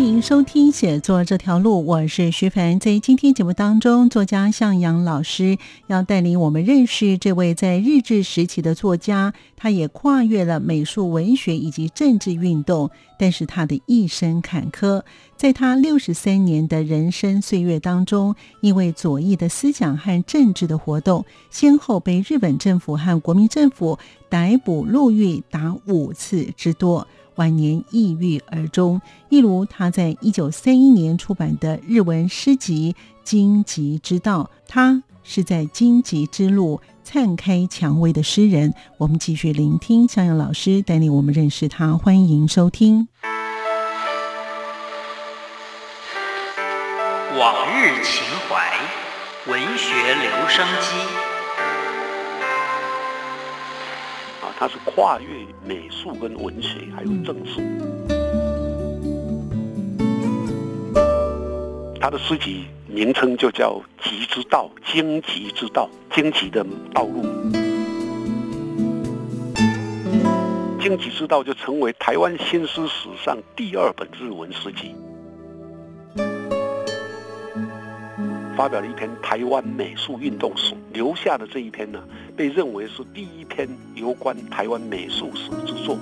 欢迎收听写作这条路，我是徐凡。在今天节目当中，作家向阳老师要带领我们认识这位在日治时期的作家。他也跨越了美术、文学以及政治运动，但是他的一生坎坷。在他六十三年的人生岁月当中，因为左翼的思想和政治的活动，先后被日本政府和国民政府逮捕入狱达五次之多。晚年抑郁而终，一如他在一九三一年出版的日文诗集《荆棘之道》，他是在荆棘之路灿开蔷薇的诗人。我们继续聆听向阳老师带领我们认识他，欢迎收听《往日情怀》文学留声机。它是跨越美术跟文学，还有政治。他的诗集名称就叫《极之道》，荆棘之道，荆棘的道路。荆棘之道就成为台湾新诗史上第二本日文诗集。发表了一篇《台湾美术运动史》，留下的这一篇呢，被认为是第一篇有关台湾美术史之作。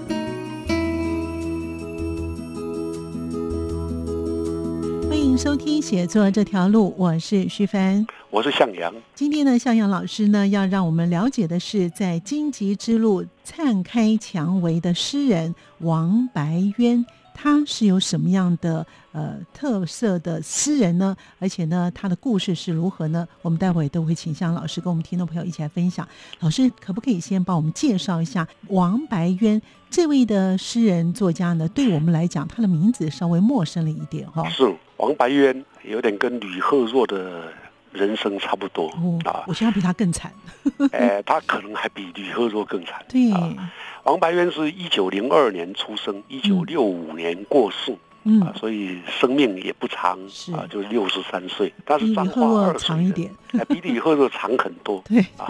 欢迎收听写作这条路，我是徐帆，我是向阳。今天呢，向阳老师呢，要让我们了解的是，在荆棘之路灿开蔷薇的诗人王白渊。他是有什么样的呃特色的诗人呢？而且呢，他的故事是如何呢？我们待会都会请向老师跟我们听众朋友一起来分享。老师可不可以先帮我们介绍一下王白渊这位的诗人作家呢？对我们来讲，他的名字稍微陌生了一点哈。是王白渊，有点跟吕赫若的人生差不多啊。我现在比他更惨。哎，他可能还比李赫若更惨。对。王白渊是一九零二年出生，一九六五年过世，啊，所以生命也不长，啊，就六十三岁。他是比李赫若长一点，比李赫若长很多。对，啊，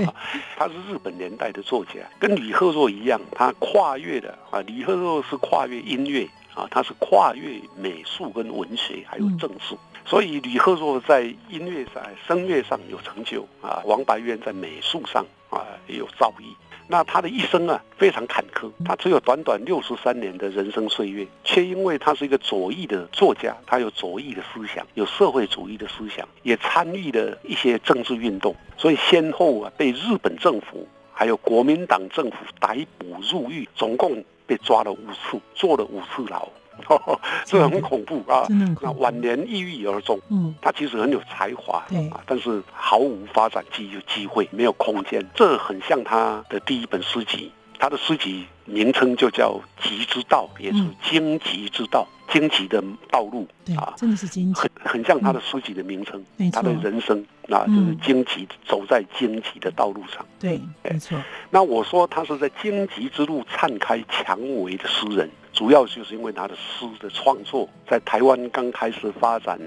他是日本年代的作家，跟李赫若一样，他跨越的啊，李赫若是跨越音乐啊，他是跨越美术跟文学还有政治，所以李赫若在音乐上、声乐上有成就啊，王白渊在美术上啊也有造诣。那他的一生啊非常坎坷，他只有短短六十三年的人生岁月，却因为他是一个左翼的作家，他有左翼的思想，有社会主义的思想，也参与了一些政治运动，所以先后啊被日本政府还有国民党政府逮捕入狱，总共被抓了五次，坐了五次牢。这很恐怖啊！那晚年抑郁而终。嗯，他其实很有才华，但是毫无发展机机会，没有空间。这很像他的第一本诗集，他的诗集名称就叫《极之道》，也是荆棘之道，荆棘的道路啊，真的是荆棘，很很像他的诗集的名称。他的人生啊，就是荆棘，走在荆棘的道路上。对，没错。那我说他是在荆棘之路灿开蔷薇的诗人。主要就是因为他的诗的创作，在台湾刚开始发展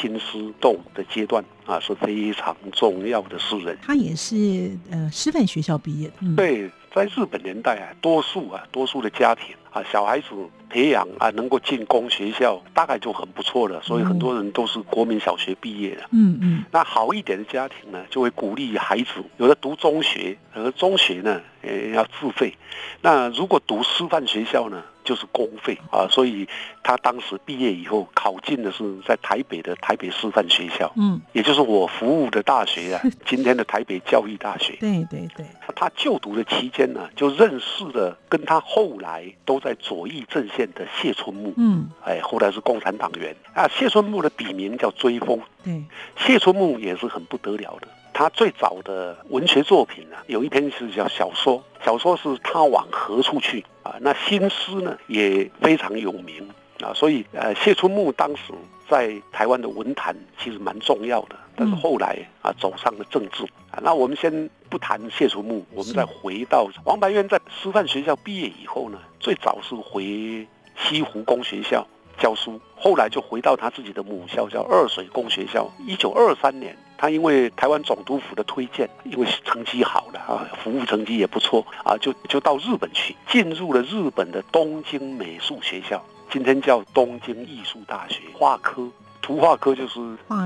新诗动的阶段啊，是非常重要的诗人。他也是呃师范学校毕业的。对，在日本年代啊，多数啊，多数的家庭啊，小孩子培养啊，能够进公学校，大概就很不错了。所以很多人都是国民小学毕业的。嗯嗯。那好一点的家庭呢，就会鼓励孩子，有的读中学，而中学呢，呃，要自费。那如果读师范学校呢？就是公费啊，所以他当时毕业以后考进的是在台北的台北师范学校，嗯，也就是我服务的大学啊，今天的台北教育大学。对对对，他就读的期间呢，就认识了跟他后来都在左翼阵线的谢春木，嗯，哎，后来是共产党员啊。谢春木的笔名叫追风，对，谢春木也是很不得了的。他最早的文学作品呢，有一篇是叫小说，小说是他往何处去啊？那新诗呢也非常有名啊，所以呃，谢春木当时在台湾的文坛其实蛮重要的，但是后来啊走上了政治啊。那我们先不谈谢楚木，我们再回到王白渊在师范学校毕业以后呢，最早是回西湖工学校。教书，后来就回到他自己的母校，叫二水工学校。一九二三年，他因为台湾总督府的推荐，因为成绩好了啊，服务成绩也不错啊，就就到日本去，进入了日本的东京美术学校，今天叫东京艺术大学画科。图画科就是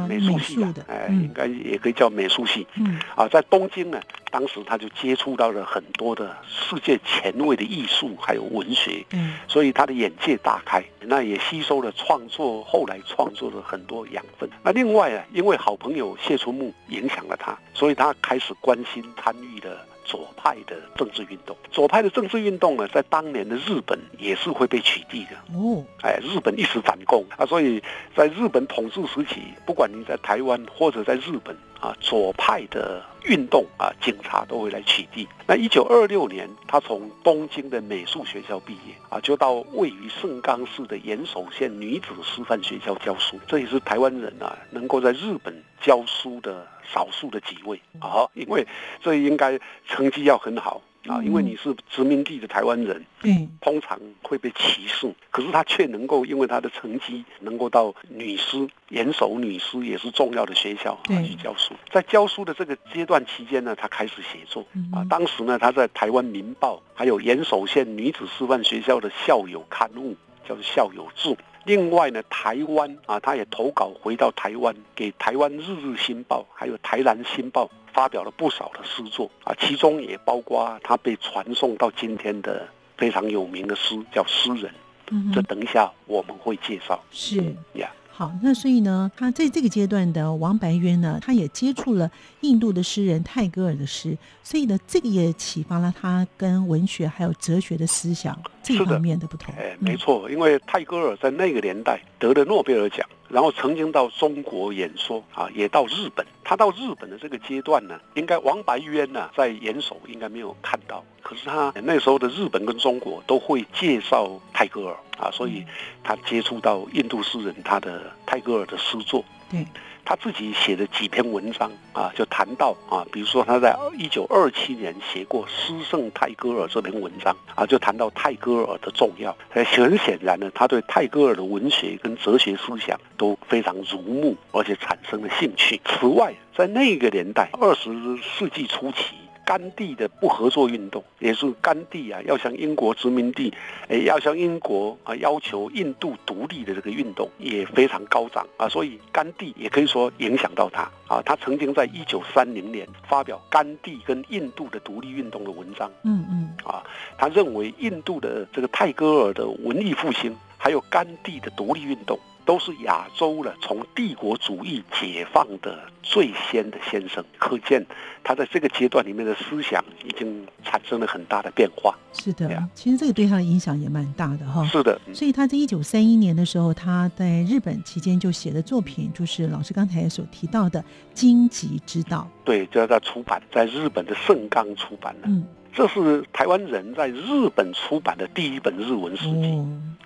美术系的，哎，应该也可以叫美术系。嗯，啊，在东京呢，当时他就接触到了很多的世界前卫的艺术，还有文学。嗯，所以他的眼界大开，那也吸收了创作，后来创作的很多养分。那另外啊，因为好朋友谢春木影响了他，所以他开始关心参与的。左派的政治运动，左派的政治运动呢，在当年的日本也是会被取缔的。哦，哎，日本一时反共啊，所以在日本统治时期，不管你在台湾或者在日本啊，左派的运动啊，警察都会来取缔。那一九二六年，他从东京的美术学校毕业啊，就到位于盛冈市的岩手县女子师范学校教书。这也是台湾人啊，能够在日本教书的。少数的几位啊，因为这应该成绩要很好啊，因为你是殖民地的台湾人，嗯，通常会被歧视，可是他却能够因为他的成绩能够到女师、严守女师也是重要的学校啊去教书。在教书的这个阶段期间呢，他开始写作啊。当时呢，他在台湾《民报》还有严守县女子师范学校的校友刊物，叫做《校友志》。另外呢，台湾啊，他也投稿回到台湾，给台湾《日日新报》还有《台南新报》发表了不少的诗作啊，其中也包括他被传送到今天的非常有名的诗，叫《诗人》。嗯，这等一下我们会介绍。是呀。好，那所以呢，他在这个阶段的王白渊呢，他也接触了印度的诗人泰戈尔的诗，所以呢，这个也启发了他跟文学还有哲学的思想这方面的不同。哎，没错，因为泰戈尔在那个年代得了诺贝尔奖，然后曾经到中国演说啊，也到日本。他到日本的这个阶段呢，应该王白渊呢在严守应该没有看到，可是他那时候的日本跟中国都会介绍泰戈尔。啊，所以他接触到印度诗人他的泰戈尔的诗作，对，他自己写的几篇文章啊，就谈到啊，比如说他在一九二七年写过《诗圣泰戈尔》这篇文章啊，就谈到泰戈尔的重要。很显然呢，他对泰戈尔的文学跟哲学思想都非常如目，而且产生了兴趣。此外，在那个年代，二十世纪初期。甘地的不合作运动，也是甘地啊，要向英国殖民地，诶，要向英国啊要求印度独立的这个运动也非常高涨啊，所以甘地也可以说影响到他啊。他曾经在一九三零年发表甘地跟印度的独立运动的文章，嗯嗯，啊，他认为印度的这个泰戈尔的文艺复兴，还有甘地的独立运动。都是亚洲了，从帝国主义解放的最先的先生，可见他在这个阶段里面的思想已经产生了很大的变化。是的，其实这个对他的影响也蛮大的哈。是的，所以他在一九三一年的时候，他在日本期间就写的作品，就是老师刚才所提到的《荆棘之道》。对，就要在出版，在日本的盛冈出版了。嗯。这是台湾人在日本出版的第一本日文诗集，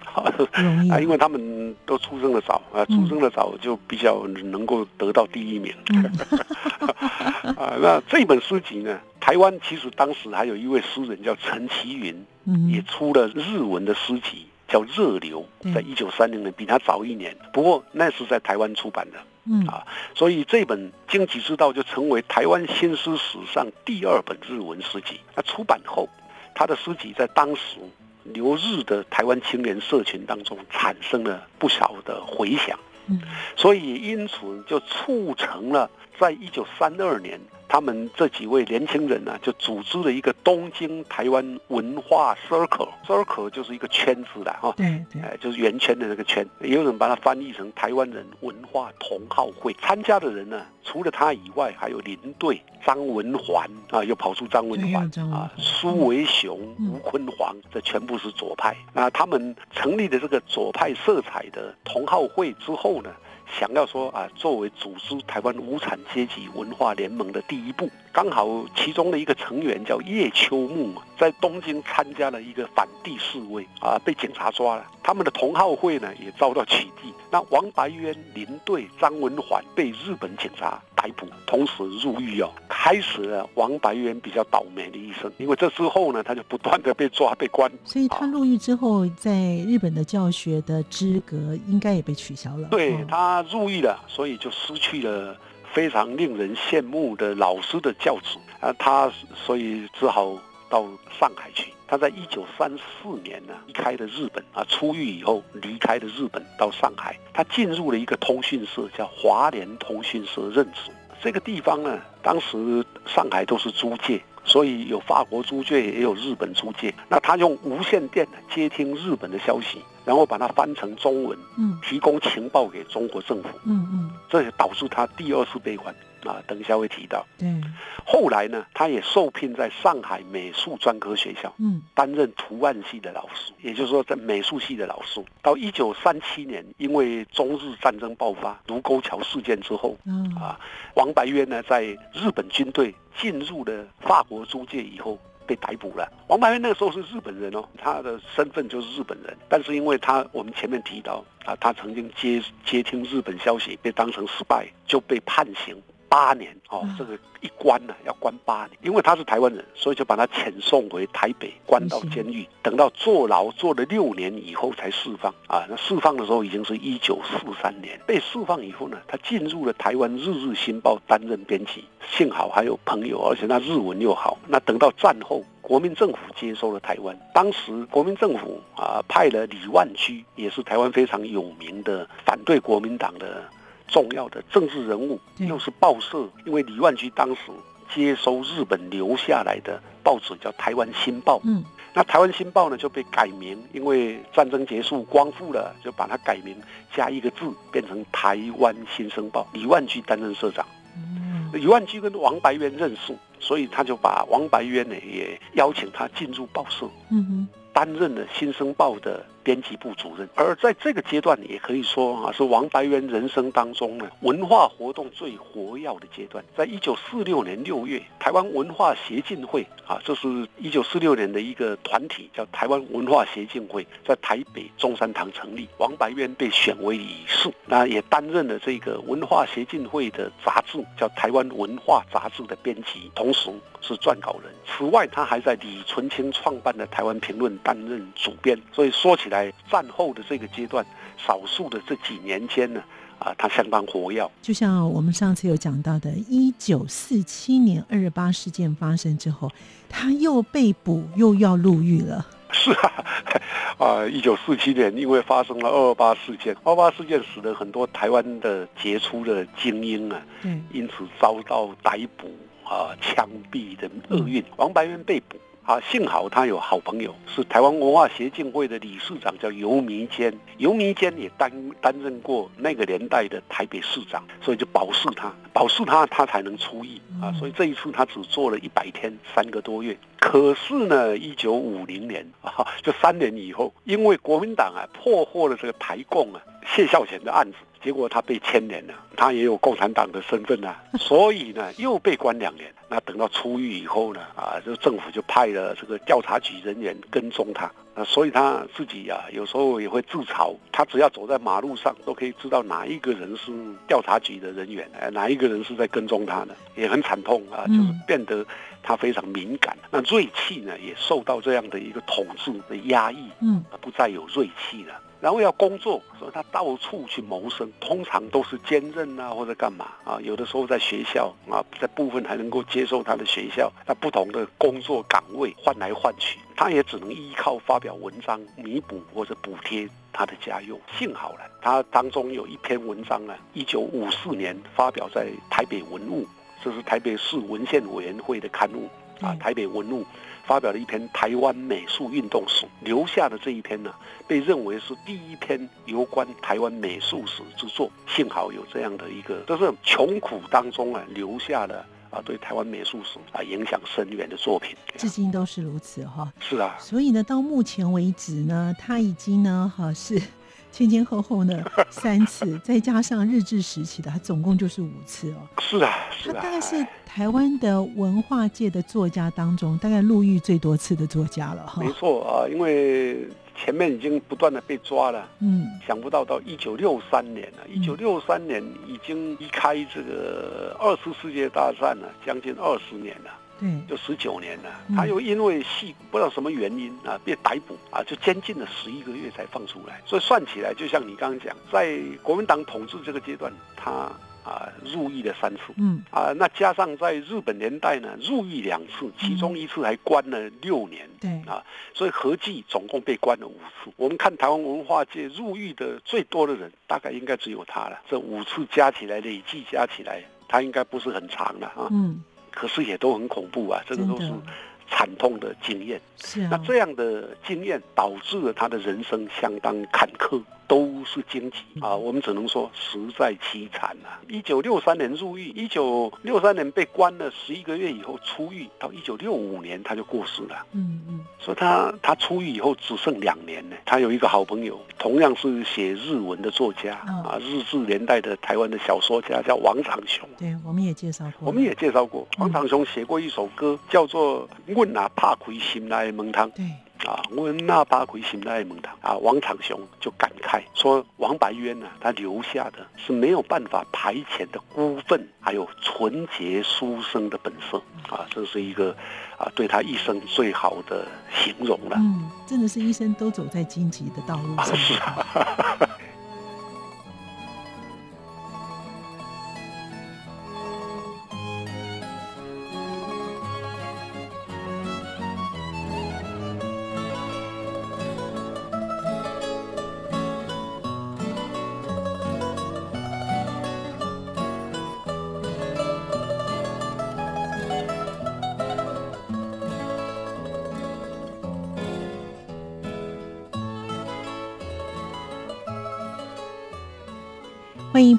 啊，因为他们都出生的早啊，出生的早就比较能够得到第一名。啊，那这本书集呢，台湾其实当时还有一位诗人叫陈其云，也出了日文的诗集，叫《热流》，在一九三零年，比他早一年，不过那是在台湾出版的。嗯啊，所以这本《经济之道》就成为台湾新诗史上第二本日文诗集。那出版后，他的诗集在当时留日的台湾青年社群当中产生了不少的回响。嗯，所以因此就促成了在一九三二年。他们这几位年轻人呢，就组织了一个东京台湾文化 circle，circle 就是一个圈子的哈，对对，哎，就是圆圈的那个圈，也有人把它翻译成台湾人文化同好会。参加的人呢，除了他以外，还有林队、张文环啊，又跑出张文环啊，苏维雄、吴坤煌，这全部是左派。那他们成立的这个左派色彩的同好会之后呢？想要说啊，作为组织台湾无产阶级文化联盟的第一步，刚好其中的一个成员叫叶秋木，在东京参加了一个反帝示威啊，被警察抓了。他们的同好会呢也遭到取缔。那王白渊、林队、张文环被日本警察逮捕，同时入狱哦，开始了王白渊比较倒霉的一生。因为这之后呢，他就不断的被抓、被关。所以他入狱之后，在日本的教学的资格应该也被取消了。对他入狱了，所以就失去了非常令人羡慕的老师的教子啊，他所以只好到上海去。他在一九三四年呢离开了日本啊，出狱以后离开了日本到上海，他进入了一个通讯社，叫华联通讯社任职。这个地方呢，当时上海都是租界，所以有法国租界，也有日本租界。那他用无线电接听日本的消息，然后把它翻成中文，嗯。提供情报给中国政府，嗯嗯，这也导致他第二次被关啊。等一下会提到。嗯，后来呢，他也受聘在上海美术专科学校。嗯担任图案系的老师，也就是说，在美术系的老师。到一九三七年，因为中日战争爆发卢沟桥事件之后，嗯啊，王白渊呢，在日本军队进入了法国租界以后。被逮捕了。王白渊那个时候是日本人哦，他的身份就是日本人，但是因为他我们前面提到啊，他曾经接接听日本消息，被当成失败，就被判刑八年哦嗯，这个一关呢、要关八年，因为他是台湾人，所以就把他遣送回台北，关到监狱，等到坐牢坐了六年以后才释放啊。那释放的时候已经是一九四三年，被释放以后呢，他进入了台湾《日日新报》担任编辑，幸好还有朋友，而且他日文又好。那等到战后。国民政府接收了台湾，当时国民政府啊派了李万居，也是台湾非常有名的反对国民党的重要的政治人物，又是报社，因为李万居当时接收日本留下来的报纸叫《台湾新报》，嗯那《台湾新报》呢就被改名，因为战争结束光复了，就把它改名加一个字，变成《台湾新生报》。李万居担任社长，嗯李万居跟王白渊认识，所以他就把王白渊呢也邀请他进入报社。嗯哼担任了《新生报》的编辑部主任，而在这个阶段，也可以说啊，是王白渊人生当中呢文化活动最活跃的阶段。在一九四六年六月，台湾文化协进会啊，这是一九四六年的一个团体，叫台湾文化协进会，在台北中山堂成立。王白渊被选为理事，那也担任了这个文化协进会的杂志，叫《台湾文化杂志》的编辑，同时是撰稿人。此外，他还在李纯清创办的《台湾评论》担任主编。所以说起来，战后的这个阶段，少数的这几年间呢，啊，他相当活跃。就像我们上次有讲到的，一九四七年二二八事件发生之后，他又被捕，又要入狱了。是啊，啊，一九四七年因为发生了二二八事件，二二八事件使得很多台湾的杰出的精英啊，嗯，因此遭到逮捕啊、枪毙的厄运。王白渊被捕啊，幸好他有好朋友，是台湾文化协进会的理事长，叫游弥坚。游弥坚也担担任过那个年代的台北市长，所以就保释他，保释他，他才能出狱啊。嗯所以这一次他只做了一百天，三个多月。可是呢，一九五零年啊，就三年以后，因为国民党啊破获了这个台共啊谢孝贤的案子，结果他被牵连了，他也有共产党的身份啊，所以呢又被关两年。那等到出狱以后呢，啊，就政府就派了这个调查局人员跟踪他，啊，所以他自己啊有时候也会自嘲，他只要走在马路上都可以知道哪一个人是调查局的人员，哎，哪一个人是在跟踪他的，也很惨痛啊，就是嗯变得他非常敏感。那锐气呢也受到这样的一个统治的压抑，嗯啊不再有锐气了。然后要工作，所以他到处去谋生，通常都是兼任啊或者干嘛啊，有的时候在学校啊，在部分还能够接受他的学校，那不同的工作岗位换来换去，他也只能依靠发表文章弥补或者补贴他的家用。幸好了，他当中有一篇文章啊，一九五四年发表在台北文物，这是台北市文献委员会的刊物啊，嗯台北文物。发表了一篇《台湾美术运动史》，留下的这一篇呢，被认为是第一篇有关台湾美术史之作。幸好有这样的一个，就是穷苦当中啊留下了啊对台湾美术史啊影响深远的作品。至今都是如此哈。是啊，所以呢，到目前为止呢，他已经呢，哈是前前后后呢 三次，再加上日治时期的，他总共就是五次哦。是啊，是啊，他大概是台湾的文化界的作家当中，大概入狱最多次的作家了哈。没错啊，因为前面已经不断的被抓了，嗯，想不到到一九六三年了，一九六三年已经离开这个二次世界大战了，将近二十年了。对，就十九年了，嗯他又因为戏不知道什么原因啊被逮捕啊，就监禁了十一个月才放出来。所以算起来，就像你刚刚讲，在国民党统治这个阶段，他啊入狱了三次。嗯啊，那加上在日本年代呢，入狱两次，其中一次还关了六年，对啊，所以合计总共被关了五次。我们看台湾文化界入狱的最多的人，大概应该只有他了。这五次加起来，累计加起来，他应该不是很长了啊。嗯，可是也都很恐怖啊，这个都是惨痛的经验。是啊，那这样的经验导致了他的人生相当坎坷，都是荆棘啊，我们只能说实在凄惨啊。一九六三年入狱，一九六三年被关了十一个月以后出狱，到一九六五年他就过世了。嗯嗯所以他他出狱以后只剩两年呢。他有一个好朋友，同样是写日文的作家嗯啊，日治年代的台湾的小说家，叫王长雄。对，我们也介绍过，我们也介绍过，嗯王长雄写过一首歌，叫做《问啊怕亏心来的门汤》对，啊，我那把鬼心来的门汤啊。王长雄就感慨说，王白渊呢、他留下的是没有办法排遣的孤愤，还有纯洁书生的本色啊，这是一个啊对他一生最好的形容了。嗯，真的是一生都走在荆棘的道路啊，上。是啊。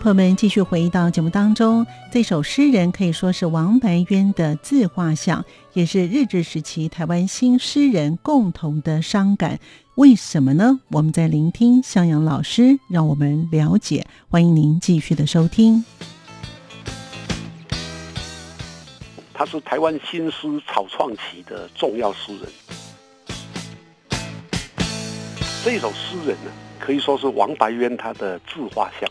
朋友们继续回到节目当中。这首诗人可以说是王白渊的自画像，也是日治时期台湾新诗人共同的伤感。为什么呢？我们在聆听向阳老师，让我们了解。欢迎您继续的收听。他是台湾新诗草创期的重要诗人。这首诗人呢，可以说是王白渊他的自画像。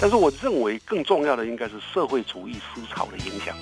但是我认为更重要的应该是社会主义思潮的影响，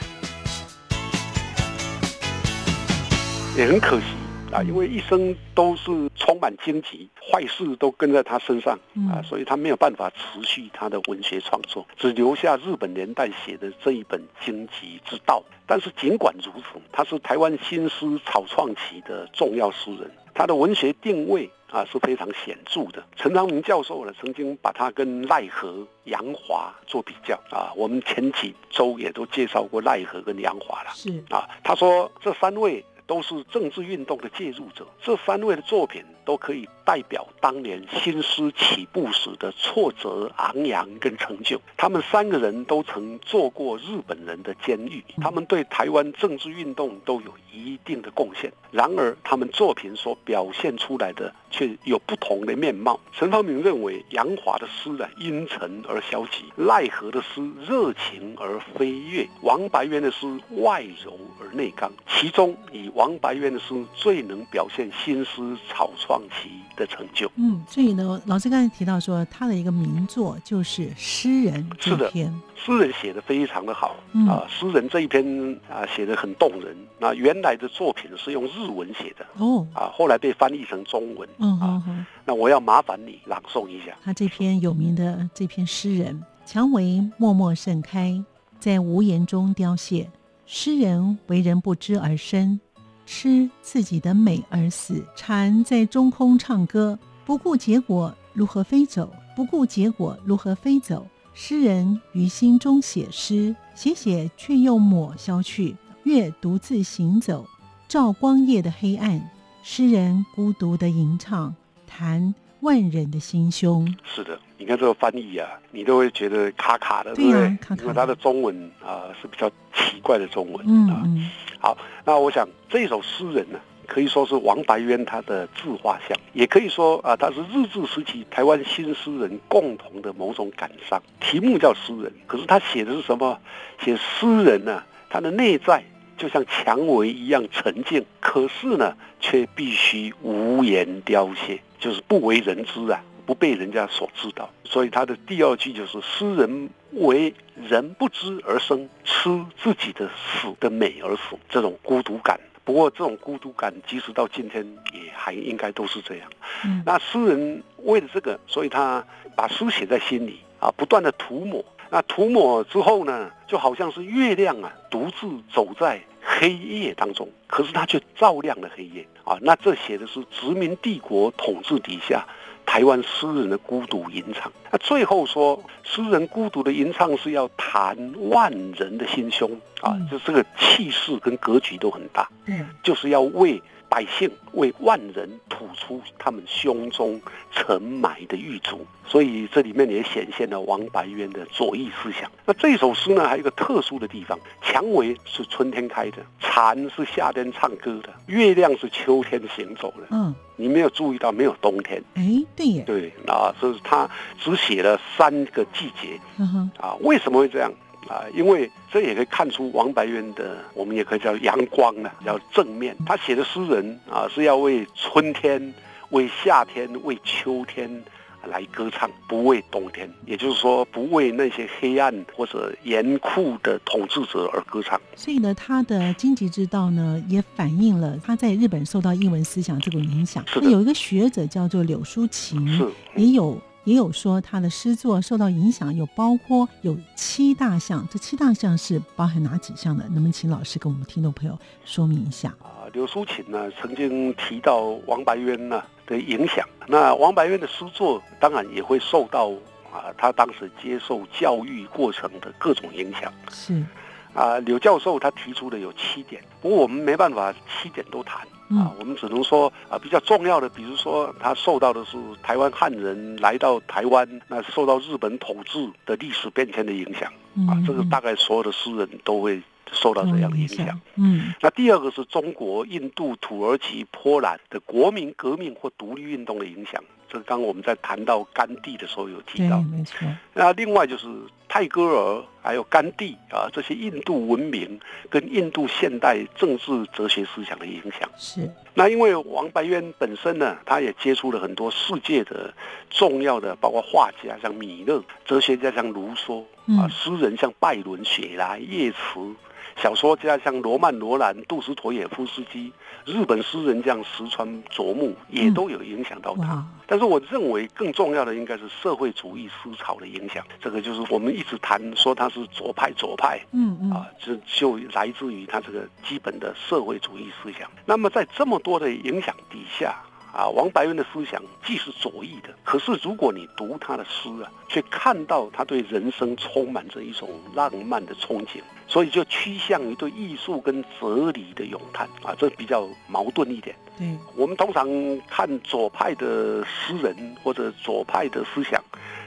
也很可惜啊，因为一生都是充满荆棘，坏事都跟在他身上啊嗯，所以他没有办法持续他的文学创作，只留下日本年代写的这一本《荆棘之道》。但是尽管如此，他是台湾新诗草创期的重要诗人，他的文学定位啊是非常显著的。陈昌明教授呢曾经把他跟赖和、杨华做比较啊，我们前几周也都介绍过赖和跟杨华了。是，啊，他说这三位都是政治运动的介入者，这三位的作品都可以代表当年新诗起步时的挫折、昂扬跟成就。他们三个人都曾做过日本人的监狱，他们对台湾政治运动都有一定的贡献。然而，他们作品所表现出来的却有不同的面貌。陈方明认为杨华的诗呢阴沉而消极，奈何的诗热情而飞跃，王白渊的诗外柔而内刚。其中以王白渊的诗最能表现新诗草创期的成就。嗯，所以呢，老师刚才提到说，他的一个名作就是《诗人》这是的篇，诗人写的非常的好嗯啊，诗人这一篇啊写的很动人。那原来的作品是用日文写的哦，啊，后来被翻译成中文嗯啊。那我要麻烦你朗诵一下。他这篇有名的这篇诗人，蔷薇默默盛开，在无言中凋谢。诗人为人不知而生，吃自己的美而死。蝉在中空唱歌，不顾结果如何飞走，不顾结果如何飞走。诗人于心中写诗，写写却又抹消去，月独自行走，照光夜的黑暗。诗人孤独的吟唱，弹万人的心胸。是的，你看这个翻译啊，你都会觉得卡卡的，对不对？卡卡因为它的中文啊、是比较奇怪的中文嗯啊。嗯好，那我想这首诗人呢，可以说是王白渊他的自画像，也可以说啊，他是日治时期台湾新诗人共同的某种感伤。题目叫诗人，可是他写的是什么？写诗人呢？他的内在就像蔷薇一样沉静，可是呢，却必须无言凋谢，就是不为人知啊，不被人家所知道。所以他的第二句就是：诗人为人不知而生，吃自己的死的美而死，这种孤独感。不过这种孤独感，即使到今天也还应该都是这样。嗯，那诗人为了这个，所以他把诗写在心里啊，不断的涂抹。那涂抹之后呢，就好像是月亮啊，独自走在黑夜当中，可是它却照亮了黑夜啊。那这写的是殖民帝国统治底下。台湾诗人的孤独吟唱，那最后说，诗人孤独的吟唱是要谈万人的心胸。啊，就这个气势跟格局都很大，嗯，就是要为百姓、为万人吐出他们胸中沉埋的狱卒，所以这里面也显现了王白渊的左翼思想。那这首诗呢，还有一个特殊的地方，蔷薇是春天开的，蝉是夏天唱歌的，月亮是秋天行走的，嗯。你没有注意到没有冬天？哎，对耶，对啊，所以他只写了三个季节。嗯哼，啊，为什么会这样啊？因为这也可以看出王白渊的，我们也可以叫阳光呢，叫正面。他写的诗人啊，是要为春天、为夏天、为秋天。来歌唱，不为冬天，也就是说，不为那些黑暗或者严酷的统治者而歌唱。所以呢，他的《荆棘之道》呢，也反映了他在日本受到英文思想这种影响。那有一个学者叫做柳淑琴，是也有也有说他的诗作受到影响，有包括有七大项。这七大项是包含哪几项的？能不能请老师跟我们听众朋友说明一下？啊，柳淑琴呢，曾经提到王白渊呢。的影响，那王白渊的诗作当然也会受到啊，他当时接受教育过程的各种影响。是啊，柳教授他提出的有七点，不过我们没办法七点都谈啊，我们只能说啊，比较重要的，比如说他受到的是台湾汉人来到台湾，那受到日本统治的历史变迁的影响啊，这个大概所有的诗人都会。受到这样的影响。嗯，那第二个是中国、印度、土耳其、波兰的国民革命或独立运动的影响。这刚我们在谈到甘地的时候有提到，没错。那另外就是泰戈尔还有甘地啊，这些印度文明跟印度现代政治哲学思想的影响。是。那因为王白渊本身呢，他也接触了很多世界的重要的，包括画家像米勒，哲学家像卢梭啊，诗人像拜伦、雪莱、叶慈。小说家像罗曼·罗兰、杜斯妥也夫斯基，日本诗人像石川啄木，也都有影响到他。但是我认为更重要的应该是社会主义思潮的影响。这个就是我们一直谈说他是左派，左派，嗯嗯，啊，这就来自于他这个基本的社会主义思想。那么在这么多的影响底下。啊，王白渊的思想既是左翼的，可是如果你读他的诗啊，却看到他对人生充满着一种浪漫的憧憬，所以就趋向于对艺术跟哲理的咏叹啊，这比较矛盾一点。嗯，我们通常看左派的诗人或者左派的思想，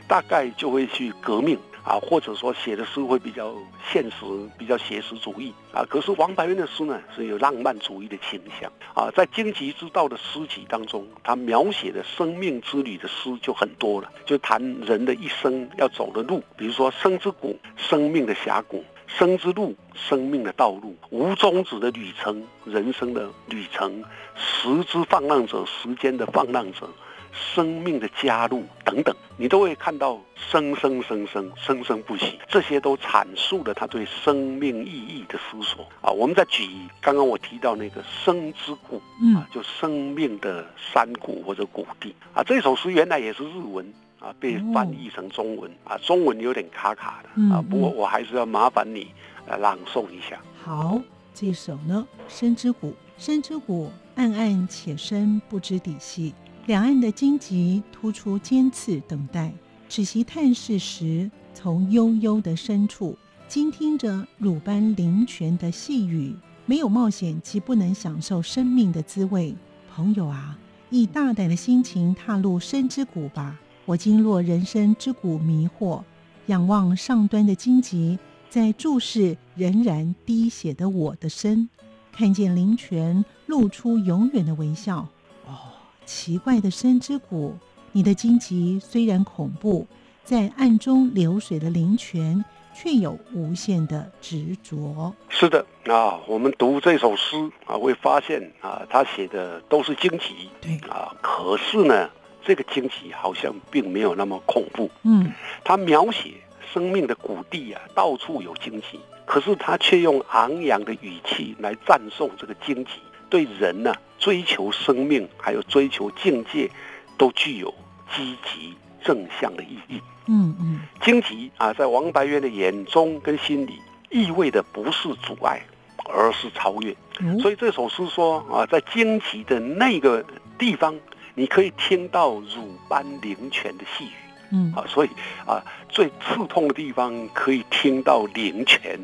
大概就会去革命。啊，或者说写的诗会比较现实，比较写实主义啊。可是王白渊的诗呢，是有浪漫主义的倾向啊。在《荆棘之道》的诗集当中，他描写的生命之旅的诗就很多了，就谈人的一生要走的路，比如说生之谷，生命的峡谷；生之路，生命的道路；无终止的旅程，人生的旅程；时之放浪者，时间的放浪者。生命的加入等等，你都会看到生生生生生生不息，这些都阐述了他对生命意义的思索啊。我们再举刚刚我提到那个生之谷，啊，就生命的山谷或者谷地啊。这首诗原来也是日文啊，被翻译成中文啊，中文有点卡卡的啊。不过我还是要麻烦你来朗诵一下。好，这首呢，生之谷，生之谷，暗暗且深，不知底细。两岸的荆棘突出尖刺，等待只席探视时，从悠悠的深处倾听着乳般灵泉的细语。没有冒险，即不能享受生命的滋味。朋友啊，以大胆的心情踏入深之谷吧。我经落人生之谷迷惑，仰望上端的荆棘，在注视仍然滴血的我的身。看见林泉露出永远的微笑。哦，奇怪的深之谷，你的荆棘虽然恐怖，在暗中流水的灵泉。却有无限的执着。是的，啊，我们读这首诗啊，会发现啊，他写的都是荆棘。对啊，可是呢，这个荆棘好像并没有那么恐怖。嗯，他描写生命的谷地啊，到处有荆棘，可是他却用昂扬的语气来赞颂这个荆棘，对人呢，追求生命还有追求境界，都具有积极正向的意义。嗯嗯，荆棘啊，在王白渊的眼中跟心里，意味的不是阻碍，而是超越。所以这首诗说啊，在荆棘的那个地方，你可以听到乳斑灵泉的细语。嗯，啊，所以啊，最刺痛的地方可以听到灵泉，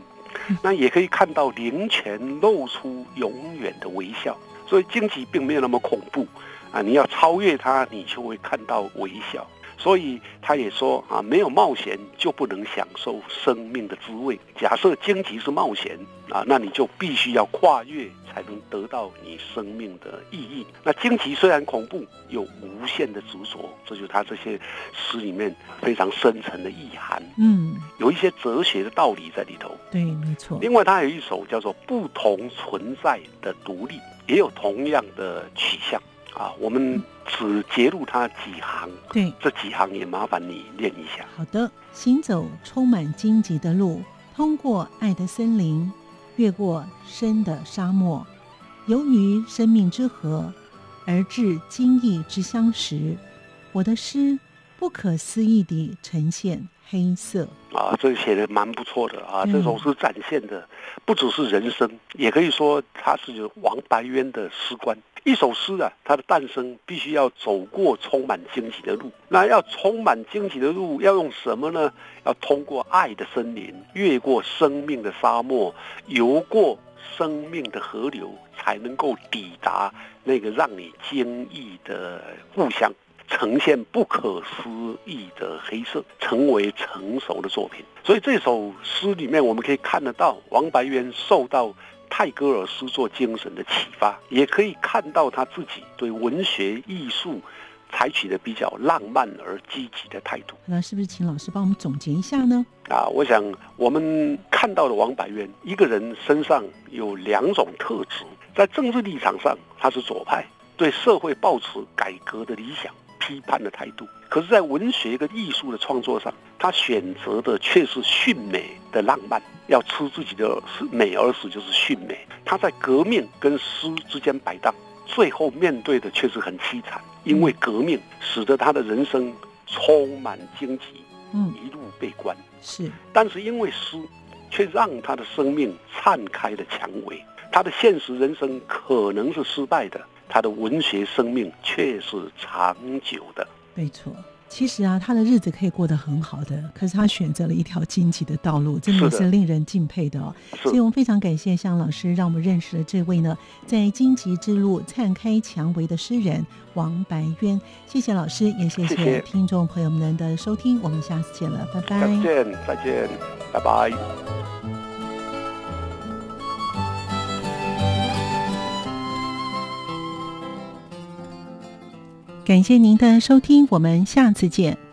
那也可以看到灵泉露出永远的微笑。所以荆棘并没有那么恐怖啊，你要超越它，你就会看到微笑。所以他也说啊，没有冒险就不能享受生命的滋味。假设荆棘是冒险啊，那你就必须要跨越才能得到你生命的意义。那荆棘虽然恐怖，有无限的执着，这就是他这些诗里面非常深沉的意涵。嗯，有一些哲学的道理在里头。对，没错。另外，他有一首叫做《不同存在的独立》，也有同样的取向。啊，我们只截录它几行，对，这几行也麻烦你念一下。好的，行走充满荆棘的路，通过爱的森林，越过深的沙漠，由于生命之河而至今异之相识。我的诗不可思议地呈现黑色。啊，这写的蛮不错的啊！这首诗展现的不只是人生，也可以说它是王白渊的诗观。一首诗啊，它的诞生必须要走过充满荆棘的路。那要充满荆棘的路，要用什么呢？要通过爱的森林，越过生命的沙漠，游过生命的河流，才能够抵达那个让你惊异的故乡，呈现不可思议的黑色，成为成熟的作品。所以这首诗里面，我们可以看得到王白渊受到。泰戈尔诗作精神的启发，也可以看到他自己对文学艺术采取的比较浪漫而积极的态度。那是不是请老师帮我们总结一下呢？啊，我想我们看到的王柏渊一个人身上有两种特质，在政治立场上他是左派，对社会抱持改革的理想。批判的态度，可是，在文学跟艺术的创作上，他选择的却是迅美的浪漫，要吃自己的是美而死就是迅美。他在革命跟诗之间摆荡，最后面对的却是很凄惨，因为革命使得他的人生充满荆棘，嗯，一路被关。是，但是因为诗，却让他的生命灿开了蔷薇。他的现实人生可能是失败的。他的文学生命却是长久的，没错。其实啊，他的日子可以过得很好的，可是他选择了一条荆棘的道路，真的是令人敬佩的哦。所以我们非常感谢向老师，让我们认识了这位呢，在荆棘之路灿开蔷薇的诗人王白渊。谢谢老师，也谢谢听众朋友们的收听，我们下次见了，拜拜。再见，再见，拜拜。感谢您的收听，我们下次见。